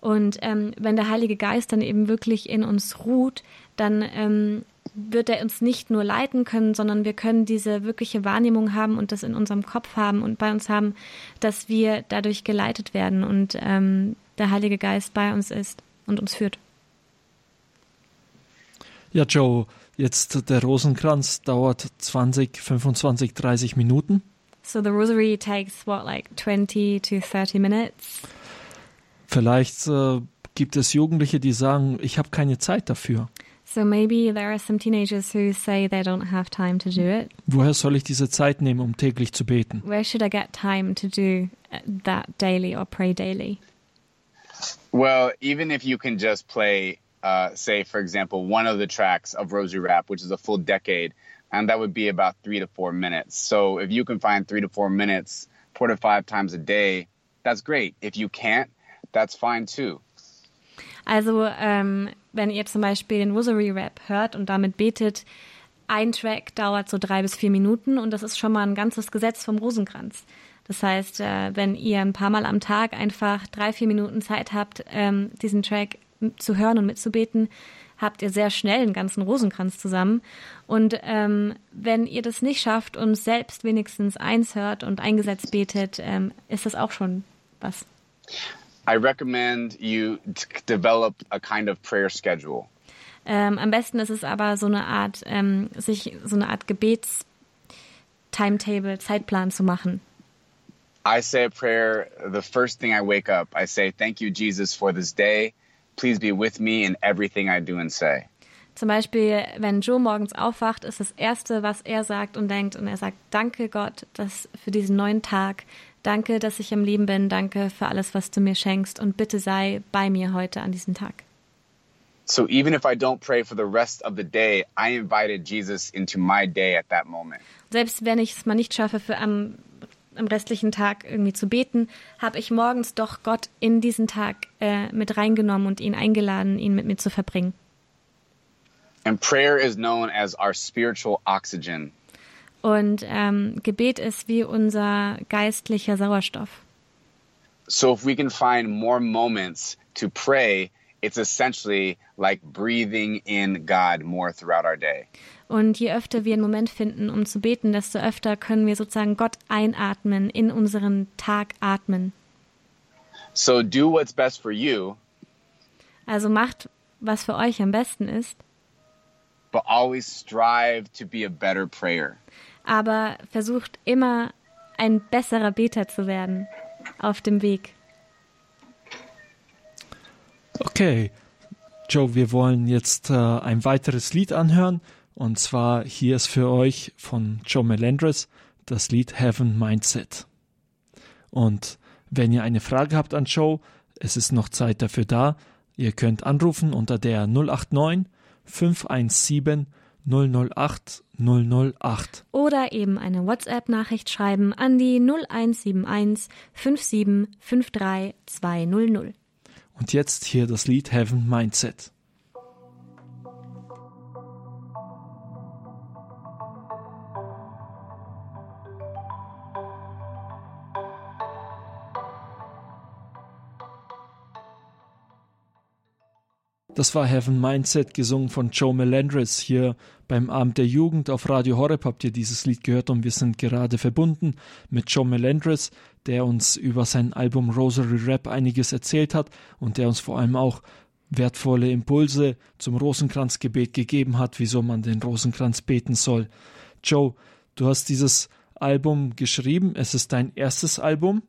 Und ähm, wenn der Heilige Geist dann eben wirklich in uns ruht, dann ähm, wird er uns nicht nur leiten können, sondern wir können diese wirkliche Wahrnehmung haben und das in unserem Kopf haben und bei uns haben, dass wir dadurch geleitet werden und ähm, der Heilige Geist bei uns ist und uns führt. Ja, Joe, jetzt der Rosenkranz dauert 20, 25, 30 Minuten. So the rosary takes what, like 20 to 30 minutes. Vielleicht äh, gibt es Jugendliche, die sagen, ich habe keine Zeit dafür. So maybe there are some teenagers who say they don't have time to do it. Woher soll ich diese Zeit nehmen, um täglich zu beten? Where should I get time to do uh, that daily or pray daily? Well, even if you can just play, uh, say, for example, one of the tracks of Rosary Rap, which is a full decade, and that would be about three to four minutes. So if you can find three to four minutes, four to five times a day, that's great. If you can't, that's fine too. Also, ähm, wenn ihr zum Beispiel den Rosary Rap hört und damit betet, ein Track dauert so drei bis vier Minuten und das ist schon mal ein ganzes Gesetz vom Rosenkranz. Das heißt, äh, wenn ihr ein paar Mal am Tag einfach drei, vier Minuten Zeit habt, ähm, diesen Track zu hören und mitzubeten, habt ihr sehr schnell einen ganzen Rosenkranz zusammen. Und ähm, wenn ihr das nicht schafft und selbst wenigstens eins hört und eingesetzt betet, ähm, ist das auch schon was. I recommend you develop a kind of prayer schedule. Ähm, am besten ist es aber so eine Art, ähm, sich so eine Art Gebets-Timetable, Zeitplan zu machen. I say a prayer the first thing I wake up. I say, Thank you, Jesus, for this day. Please be with me in everything I do and say. Zum Beispiel, wenn Joe morgens aufwacht, ist das Erste, was er sagt und denkt, und er sagt, danke Gott dass für diesen neuen Tag. Danke, dass ich am Leben bin. Danke für alles, was du mir schenkst. Und bitte sei bei mir heute an diesem Tag. So even if I don't pray for the rest of the day, I invited Jesus into my day at that moment. Selbst wenn ich es mal nicht schaffe, für am, am restlichen Tag irgendwie zu beten, habe ich morgens doch Gott in diesen Tag äh, mit reingenommen und ihn eingeladen, ihn mit mir zu verbringen. And prayer is known as our spiritual oxygen. Und ähm, Gebet ist wie unser geistlicher Sauerstoff. So if we can find more moments to pray, it's essentially like breathing in God more throughout our day. Und je öfter wir einen Moment finden, um zu beten, desto öfter können wir sozusagen Gott einatmen, in unseren Tag atmen. So do what's best for you, Also macht, was für euch am besten ist, but always strive to be a better prayer. Aber versucht immer ein besserer Beter zu werden auf dem Weg. Okay, Joe, wir wollen jetzt äh, ein weiteres Lied anhören. Und zwar hier ist für euch von Joe Melendres das Lied Heaven Mindset. Und wenn ihr eine Frage habt an Joe, es ist noch Zeit dafür da. Ihr könnt anrufen unter der 089 517 008 008. Oder eben eine WhatsApp-Nachricht schreiben an die 0171 5753 200. Und jetzt hier das Lied Heaven Mindset. Das war Heaven Mindset, gesungen von Joe Melendres. Hier beim Abend der Jugend auf Radio Horeb habt ihr dieses Lied gehört und wir sind gerade verbunden mit Joe Melendres, der uns über sein Album Rosary Rap einiges erzählt hat und der uns vor allem auch wertvolle Impulse zum Rosenkranzgebet gegeben hat, wieso man den Rosenkranz beten soll. Joe, du hast dieses Album geschrieben. Es ist dein erstes Album.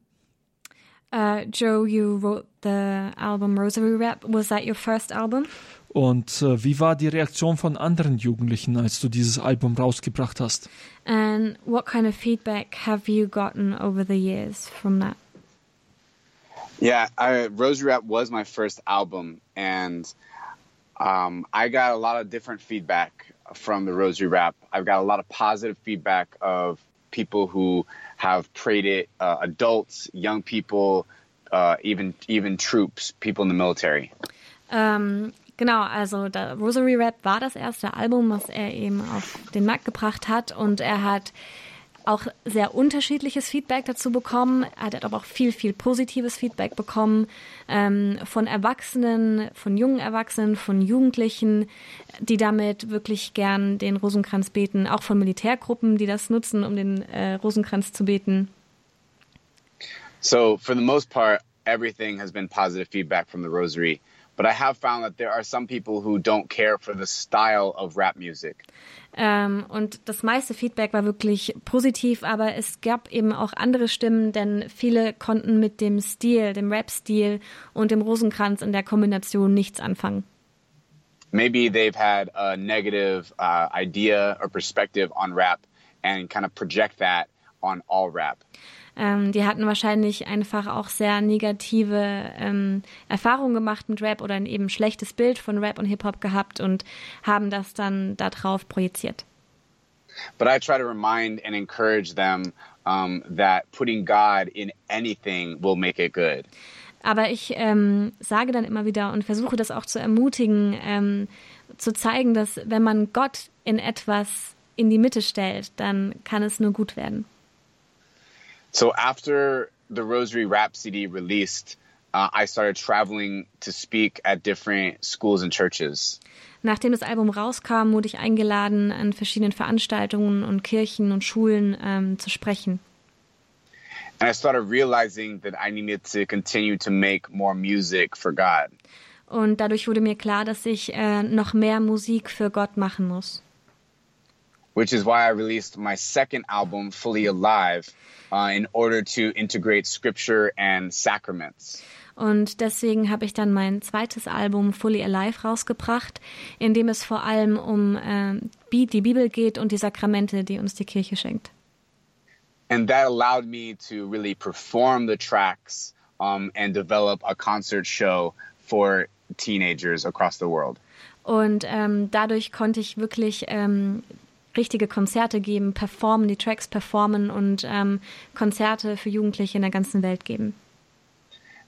Uh, Joe, you wrote the album Rosary Rap. Was that your first album? Und äh, wie war die Reaktion von anderen Jugendlichen, als du dieses Album rausgebracht hast? And what kind of feedback have you gotten over the years from that? Yeah, I, Rosary Rap was my first album, and um, I got a lot of different feedback from the Rosary Rap. I've got a lot of positive feedback of people who have prayed it, uh, adults, young people, uh, even even troops, people in the military. Ähm, genau, also der Rosary Rap war das erste Album, was er eben auf den Markt gebracht hat und er hat auch sehr unterschiedliches Feedback dazu bekommen. Er hat aber auch viel, viel positives Feedback bekommen ähm, von Erwachsenen, von jungen Erwachsenen, von Jugendlichen, die damit wirklich gern den Rosenkranz beten, auch von Militärgruppen, die das nutzen, um den äh, Rosenkranz zu beten. So, for the most part, everything has been positive feedback from the Rosary. But I have found that there are some people who don't care for the style of rap music. Ähm, und das meiste Feedback war wirklich positiv, aber es gab eben auch andere Stimmen, denn viele konnten mit dem Stil, dem Rap-Stil und dem Rosenkranz in der Kombination nichts anfangen. maybe they've had a negative uh, idea or perspective on rap and kind of project that on all rap. Ähm, die hatten wahrscheinlich einfach auch sehr negative ähm, Erfahrungen gemacht mit Rap oder ein eben schlechtes Bild von Rap und Hip-Hop gehabt und haben das dann darauf projiziert. But I try to remind and encourage them um, that putting God in anything will make it good. Aber ich ähm, sage dann immer wieder und versuche das auch zu ermutigen, ähm, zu zeigen, dass wenn man Gott in etwas in die Mitte stellt, dann kann es nur gut werden. So after the Rosary Rap CD released, uh, I started traveling to speak at different schools and churches. Nachdem das Album rauskam, wurde ich eingeladen, an verschiedenen Veranstaltungen und Kirchen und Schulen ähm, zu sprechen. And I started realizing that I needed to continue to make more music for God. Und dadurch wurde mir klar, dass ich äh, noch mehr Musik für Gott machen muss. Which is why I released my second album, Fully Alive, uh, in order to integrate scripture and sacraments. Und deswegen habe ich dann mein zweites Album Fully Alive rausgebracht, in dem es vor allem um äh, die Bibel geht und die Sakramente, die uns die Kirche schenkt. And that allowed me to really perform the tracks um, and develop a concert show for teenagers across the world. Und ähm, dadurch konnte ich wirklich ähm, richtige Konzerte geben, performen, die Tracks performen und ähm, Konzerte für Jugendliche in der ganzen Welt geben.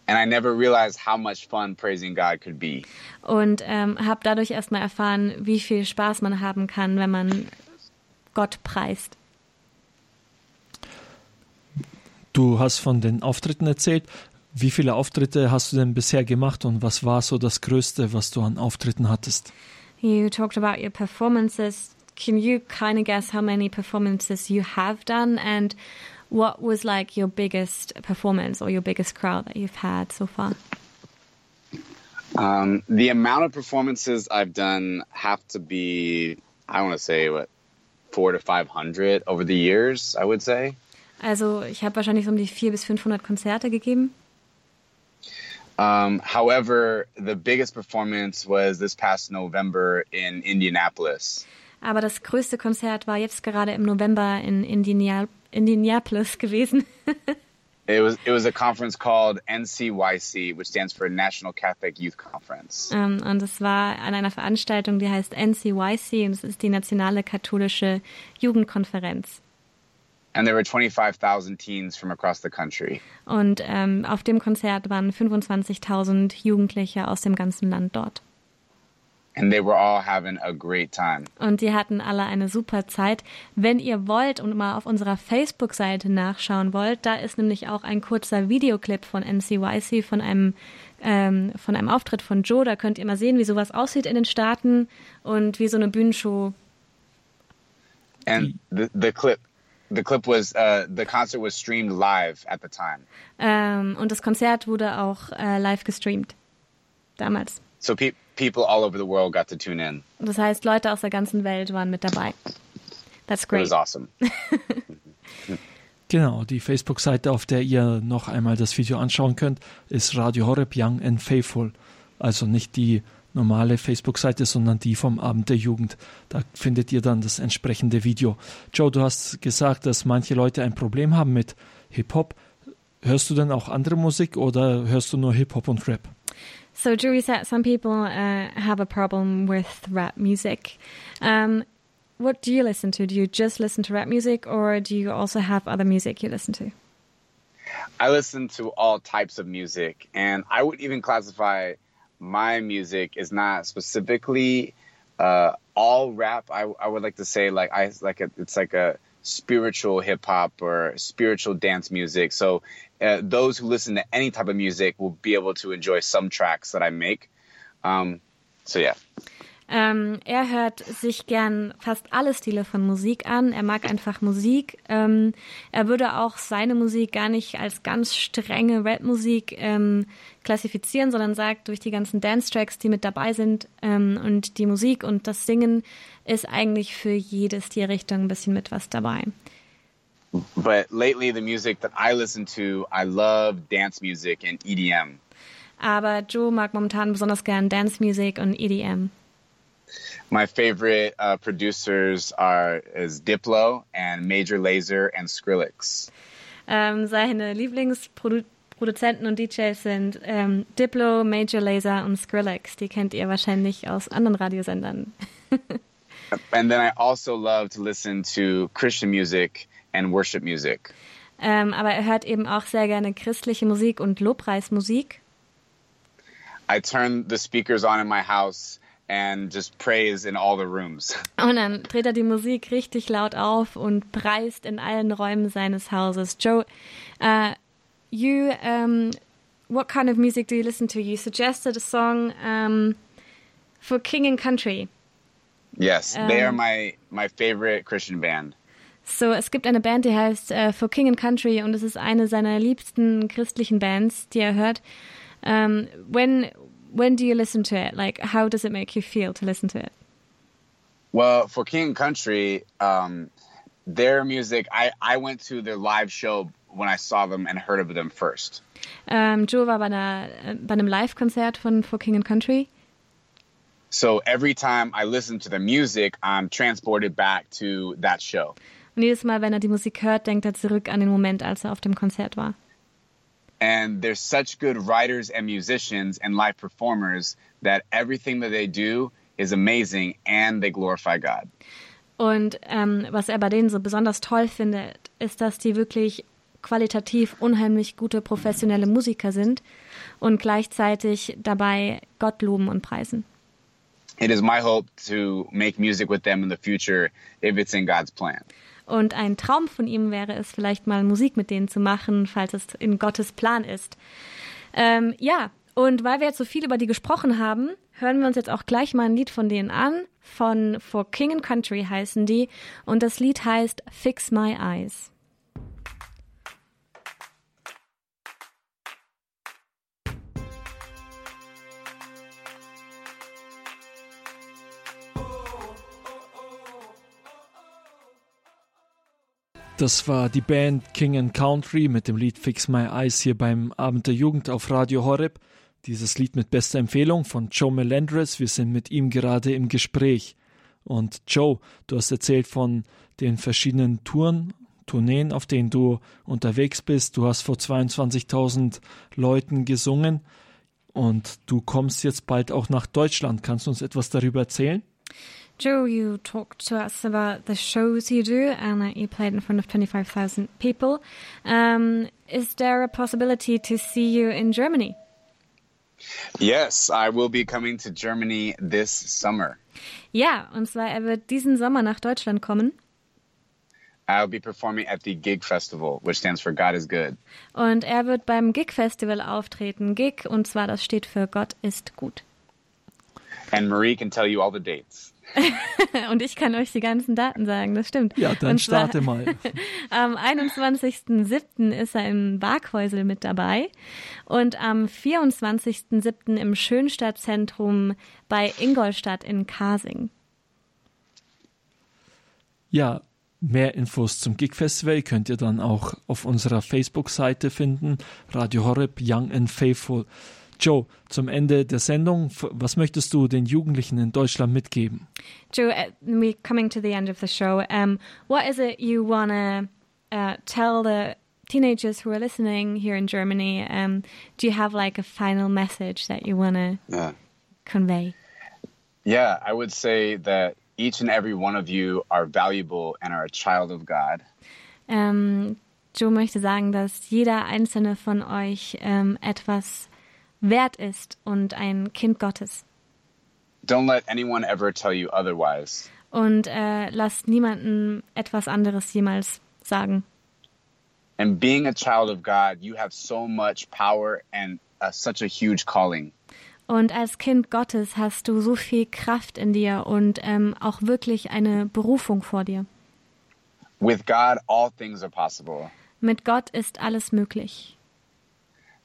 And I never realized how much fun praising God could be. Und ähm, habe dadurch erstmal erfahren, wie viel Spaß man haben kann, wenn man Gott preist. Du hast von den Auftritten erzählt. Wie viele Auftritte hast du denn bisher gemacht und was war so das Größte, was du an Auftritten hattest? You talked about your performances. Can you kind of guess how many performances you have done and what was like your biggest performance or your biggest crowd that you've had so far? Um, the amount of performances I've done have to be, I want to say, what, four to 500 over the years, I would say. Also ich habe wahrscheinlich so um die 400 bis 500 Konzerte gegeben. Um, however, the biggest performance was this past November in Indianapolis. Aber das größte Konzert war jetzt gerade im November in Indiana Indianapolis gewesen. It was it was a conference called NCYC, which stands for National Catholic Youth Conference. Ähm, und es war an einer Veranstaltung, die heißt NCYC und es ist die nationale katholische Jugendkonferenz. And there were 25,000 teens from across the country. Und ähm, auf dem Konzert waren 25.000 Jugendliche aus dem ganzen Land dort. And they were all having a great time. Und die hatten alle eine super Zeit. Wenn ihr wollt und mal auf unserer Facebook-Seite nachschauen wollt, da ist nämlich auch ein kurzer Videoclip von NCYC von einem ähm, von einem Auftritt von Joe. Da könnt ihr mal sehen, wie sowas aussieht in den Staaten und wie so eine Bühnenshow. And the, the clip the clip was uh, the concert was streamed live at the time. Ähm, und das Konzert wurde auch äh, live gestreamt. Damals. So pe people all over the world got to tune in. Das heißt, Leute aus der ganzen Welt waren mit dabei. That's It great. was awesome. Genau, die Facebook-Seite, auf der ihr noch einmal das Video anschauen könnt, ist Radio Horeb Young and Faithful. Also nicht die normale Facebook-Seite, sondern die vom Abend der Jugend. Da findet ihr dann das entsprechende Video. Joe, du hast gesagt, dass manche Leute ein Problem haben mit Hip-Hop. Hörst du denn auch andere Musik oder hörst du nur Hip-Hop und Rap? So Julie said some people uh, have a problem with rap music. Um, what do you listen to? Do you just listen to rap music, or do you also have other music you listen to? I listen to all types of music, and I would even classify my music is not specifically uh, all rap. I, I would like to say like I like a, it's like a spiritual hip hop or spiritual dance music. So uh, those who listen to any type of music will be able to enjoy some tracks that I make. Um, so yeah. Ähm, er hört sich gern fast alle Stile von Musik an. Er mag einfach Musik. Ähm, er würde auch seine Musik gar nicht als ganz strenge Rap-Musik ähm, klassifizieren, sondern sagt, durch die ganzen Dance-Tracks, die mit dabei sind ähm, und die Musik und das Singen ist eigentlich für jede Stilrichtung ein bisschen mit was dabei. But lately, the music that I listen to, I love dance music and EDM. Aber Joe mag momentan besonders gern Dance-Music und E EDM. My favorite uh, producers are is Diplo and Major Lazer and Skrillex. Ähm, seine Lieblingsproduzenten und DJs sind ähm, Diplo, Major Lazer und Skrillex. Die kennt ihr wahrscheinlich aus anderen Radiosendern. And then I also love to listen to Christian music and worship music. Ähm, aber er hört eben auch sehr gerne christliche Musik und Lobpreismusik. I turn the speakers on in my house and just praise in all the rooms. Und dann dreht er die Musik richtig laut auf und preist in allen Räumen seines Hauses. Joe, uh, you, um, what kind of music do you listen to? You suggested a song um, for King and Country. Yes, they are Um, my my favorite Christian band. So, es gibt eine Band, die heißt äh, For King and Country und es ist eine seiner liebsten christlichen Bands, die er hört. Um, when when do you listen to it? Like, how does it make you feel to listen to it? Well, for King and Country, um, their music, I I went to their live show when I saw them and heard of them first. Ähm, Joe war bei, einer, äh, bei einem Live-Konzert von For King and Country So every time I listen to the music, I'm transported back to that show. Und jedes Mal, wenn er die Musik hört, denkt er zurück an den Moment, als er auf dem Konzert war. And there's such good writers and musicians and live performers that everything that they do is amazing and they glorify God. Und ähm, was er bei denen so besonders toll findet, ist, dass die wirklich qualitativ unheimlich gute professionelle Musiker sind und gleichzeitig dabei Gott loben und preisen. It is my hope to make music with them in the future if it's in God's plan. Und ein Traum von ihm wäre es, vielleicht mal Musik mit denen zu machen, falls es in Gottes Plan ist. Ähm, ja, und weil wir jetzt so viel über die gesprochen haben, hören wir uns jetzt auch gleich mal ein Lied von denen an. Von For King and Country heißen die. Und das Lied heißt Fix My Eyes. Das war die Band King and Country mit dem Lied Fix My Eyes hier beim Abend der Jugend auf Radio Horeb. Dieses Lied mit bester Empfehlung von Joe Melendres. Wir sind mit ihm gerade im Gespräch. Und Joe, du hast erzählt von den verschiedenen Touren, Tourneen, auf denen du unterwegs bist. Du hast vor 22.000 Leuten gesungen und du kommst jetzt bald auch nach Deutschland. Kannst du uns etwas darüber erzählen? Joe, you talked to us about the shows you do and that you played in front of 25,000 people. Um, is there a possibility to see you in Germany? Yes, I will be coming to Germany this summer. Ja, und zwar, er wird diesen Sommer nach Deutschland kommen I'll be performing at the Gig Festival, which stands for God is Good. und er wird beim Gig Festival auftreten. Gig, und zwar das steht für Gott ist gut. And Marie can tell you all the dates. Und ich kann euch die ganzen Daten sagen, das stimmt. Ja, dann zwar, starte mal. Am 21.07. ist er im Barkhäusel mit dabei und am 24.07. im Schönstadtzentrum bei Ingolstadt in Kasing. Ja, mehr Infos zum Gig Festival könnt ihr dann auch auf unserer Facebook-Seite finden. Radio Horeb Young and Faithful. Joe, zum Ende der Sendung, was möchtest du den Jugendlichen in Deutschland mitgeben? Joe, uh, we're coming to the end of the show. Um, what is it you want to uh, tell the teenagers who are listening here in Germany? Um, do you have like a final message that you want to Yeah. convey? Yeah, I would say that each and every one of you are valuable and are a child of God. Ähm, Joe möchte sagen, dass jeder einzelne von euch ähm, etwas wert ist und ein Kind Gottes. Don't let anyone ever tell you otherwise. Und äh, lasst niemanden etwas anderes jemals sagen. And being a child of God, you have so much power and uh, such a huge calling. Und als Kind Gottes hast du so viel Kraft in dir und ähm, auch wirklich eine Berufung vor dir. With God, all things are possible. Mit Gott ist alles möglich.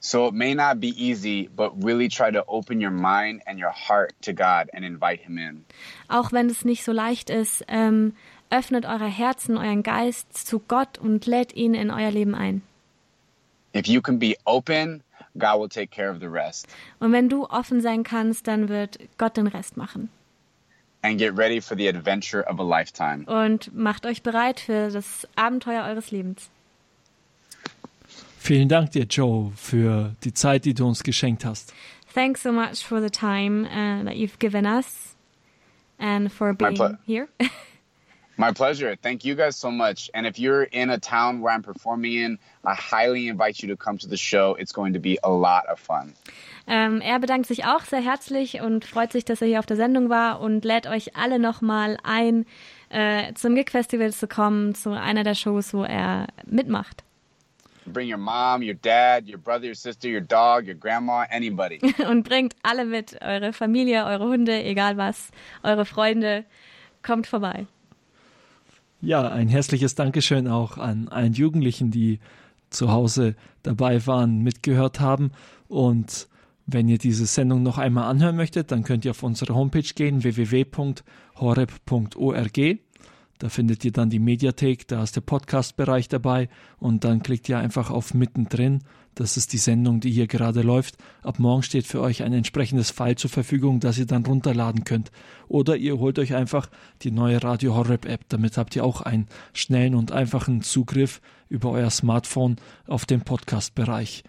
So it may not be easy, but really try to open your mind and your heart to God and invite Him in. Auch wenn es nicht so leicht ist, ähm, öffnet eure Herzen, euren Geist zu Gott und lädt ihn in euer Leben ein. If you can be open, God will take care of the rest. Und wenn du offen sein kannst, dann wird Gott den Rest machen. and get ready for the adventure of a lifetime. Und macht euch bereit für das Abenteuer eures Lebens. Vielen Dank dir, Joe, für die Zeit, die du uns geschenkt hast. Thanks so much for the time uh, that you've given us and for My being ple- here. My pleasure. Thank you guys so much. And if you're in a town where I'm performing in, I highly invite you to come to the show. It's going to be a lot of fun. Ähm, er bedankt sich auch sehr herzlich und freut sich, dass er hier auf der Sendung war und lädt euch alle nochmal ein, äh, zum Gig Festival zu kommen, zu einer der Shows, wo er mitmacht. Bring your mom, your dad, your brother, your sister, your dog, your grandma, anybody. Und bringt alle mit, eure Familie, eure Hunde, egal was, eure Freunde, kommt vorbei. Ja, ein herzliches Dankeschön auch an allen Jugendlichen, die zu Hause dabei waren, mitgehört haben. Und wenn ihr diese Sendung noch einmal anhören möchtet, dann könnt ihr auf unsere Homepage gehen, www.horeb.org. Da findet ihr dann die Mediathek, da ist der Podcast-Bereich dabei und dann klickt ihr einfach auf mittendrin. Das ist die Sendung, die hier gerade läuft. Ab morgen steht für euch ein entsprechendes File zur Verfügung, das ihr dann runterladen könnt. Oder ihr holt euch einfach die neue Radio Horror App. Damit habt ihr auch einen schnellen und einfachen Zugriff über euer Smartphone auf den Podcast-Bereich.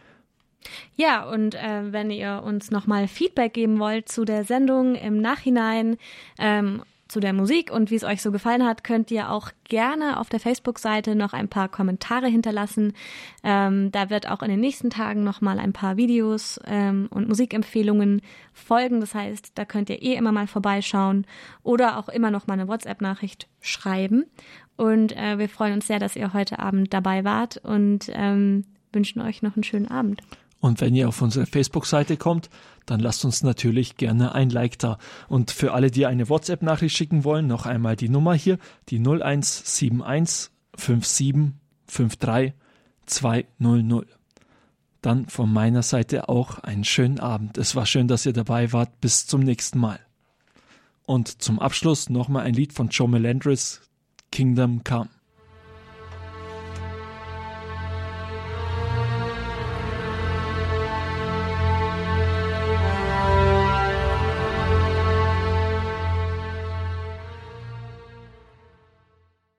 Ja, und äh, wenn ihr uns nochmal Feedback geben wollt zu der Sendung im Nachhinein, ähm, zu der Musik und wie es euch so gefallen hat, könnt ihr auch gerne auf der Facebook-Seite noch ein paar Kommentare hinterlassen. Ähm, da wird auch in den nächsten Tagen nochmal ein paar Videos ähm, und Musikempfehlungen folgen. Das heißt, da könnt ihr eh immer mal vorbeischauen oder auch immer noch mal eine WhatsApp-Nachricht schreiben. Und äh, wir freuen uns sehr, dass ihr heute Abend dabei wart und ähm, wünschen euch noch einen schönen Abend. Und wenn ihr auf unsere Facebook-Seite kommt, dann lasst uns natürlich gerne ein Like da. Und für alle, die eine WhatsApp-Nachricht schicken wollen, noch einmal die Nummer hier, die 0171 57 53 200. Dann von meiner Seite auch einen schönen Abend. Es war schön, dass ihr dabei wart. Bis zum nächsten Mal. Und zum Abschluss nochmal ein Lied von Joe Melandris, Kingdom Come.